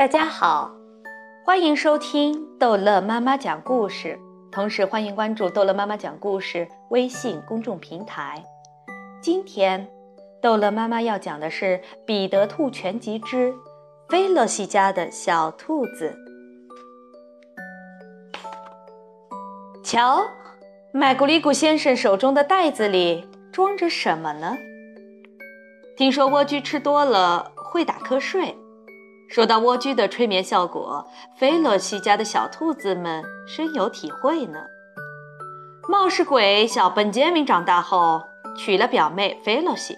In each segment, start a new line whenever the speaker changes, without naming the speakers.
大家好，欢迎收听逗乐妈妈讲故事，同时欢迎关注逗乐妈妈讲故事微信公众平台。今天，逗乐妈妈要讲的是《彼得兔全集之菲洛西家的小兔子》。瞧，麦古里古先生手中的袋子里装着什么呢？听说莴苣吃多了会打瞌睡。说到蜗居的催眠效果，菲洛西家的小兔子们深有体会呢。冒失鬼小本杰明长大后娶了表妹菲洛西，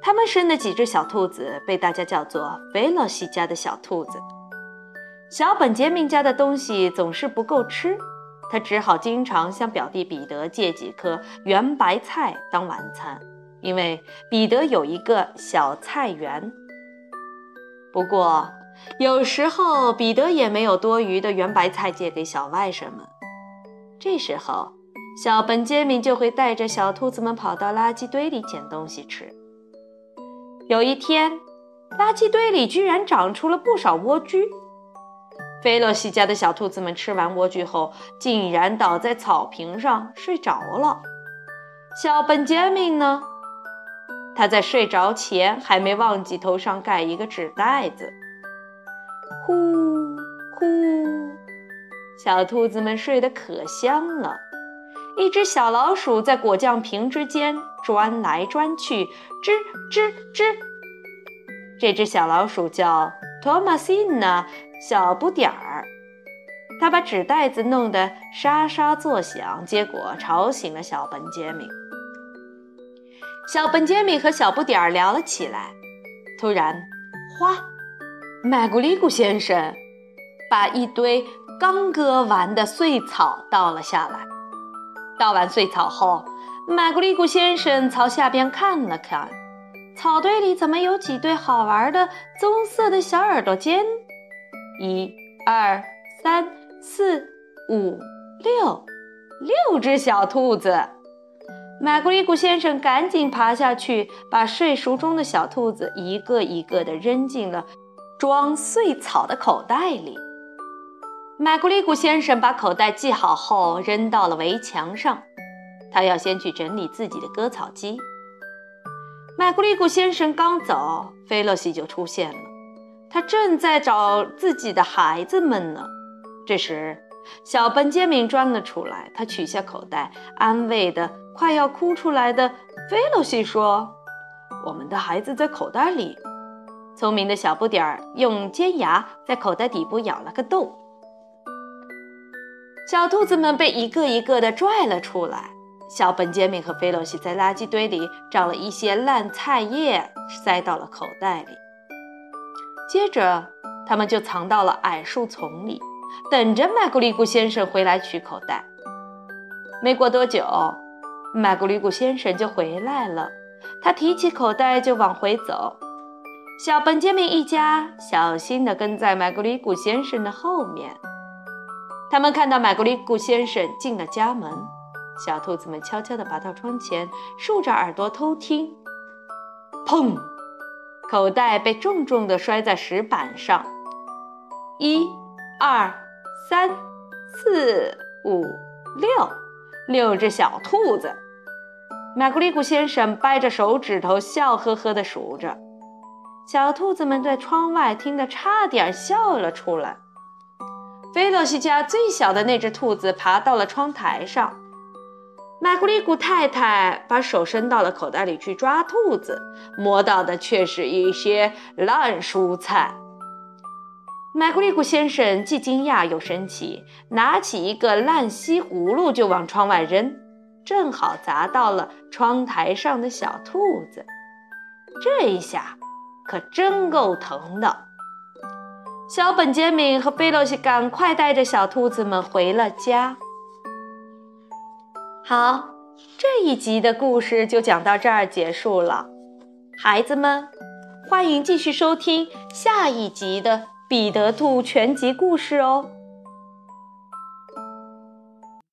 他们生的几只小兔子被大家叫做菲洛西家的小兔子。小本杰明家的东西总是不够吃，他只好经常向表弟彼得借几颗圆白菜当晚餐。因为彼得有一个小菜园，不过有时候彼得也没有多余的圆白菜借给小外甥们。这时候，小本杰明就会带着小兔子们跑到垃圾堆里捡东西吃。有一天，垃圾堆里居然长出了不少莴苣。菲洛西家的小兔子们吃完莴苣后，竟然倒在草坪上睡着了。小本杰明呢？他在睡着前还没忘记头上盖一个纸袋子。呼呼，小兔子们睡得可香了。一只小老鼠在果酱瓶之间钻来钻去，吱吱吱。这只小老鼠叫托马西娜小不点儿。它把纸袋子弄得沙沙作响，结果吵醒了小本杰明。小本杰明和小不点儿聊了起来。突然，哗！麦古里古先生把一堆刚割完的碎草倒了下来。倒完碎草后，麦古里古先生朝下边看了看，草堆里怎么有几对好玩的棕色的小耳朵尖？一、二、三、四、五、六，六只小兔子。麦古里古先生赶紧爬下去，把睡熟中的小兔子一个一个地扔进了装碎草的口袋里。麦古里古先生把口袋系好后，扔到了围墙上。他要先去整理自己的割草机。麦古里古先生刚走，菲洛西就出现了。他正在找自己的孩子们呢。这时，小本杰明钻了出来，他取下口袋，安慰的。快要哭出来的菲洛西说：“我们的孩子在口袋里。”聪明的小不点儿用尖牙在口袋底部咬了个洞。小兔子们被一个一个的拽了出来。小本杰明和菲洛西在垃圾堆里找了一些烂菜叶，塞到了口袋里。接着，他们就藏到了矮树丛里，等着麦古里古先生回来取口袋。没过多久。麦古里古先生就回来了，他提起口袋就往回走。小本杰明一家小心地跟在麦古里古先生的后面。他们看到麦古里古先生进了家门，小兔子们悄悄地爬到窗前，竖着耳朵偷听。砰！口袋被重重地摔在石板上。一、二、三、四、五、六。六只小兔子，麦古里古先生掰着手指头，笑呵呵地数着。小兔子们在窗外听得差点笑了出来。菲洛西家最小的那只兔子爬到了窗台上，麦古里古太太把手伸到了口袋里去抓兔子，摸到的却是一些烂蔬菜。麦古里古先生既惊讶又生气，拿起一个烂西葫芦就往窗外扔，正好砸到了窗台上的小兔子。这一下可真够疼的。小本杰明和菲洛西赶快带着小兔子们回了家。好，这一集的故事就讲到这儿结束了。孩子们，欢迎继续收听下一集的。彼得兔全集故事哦。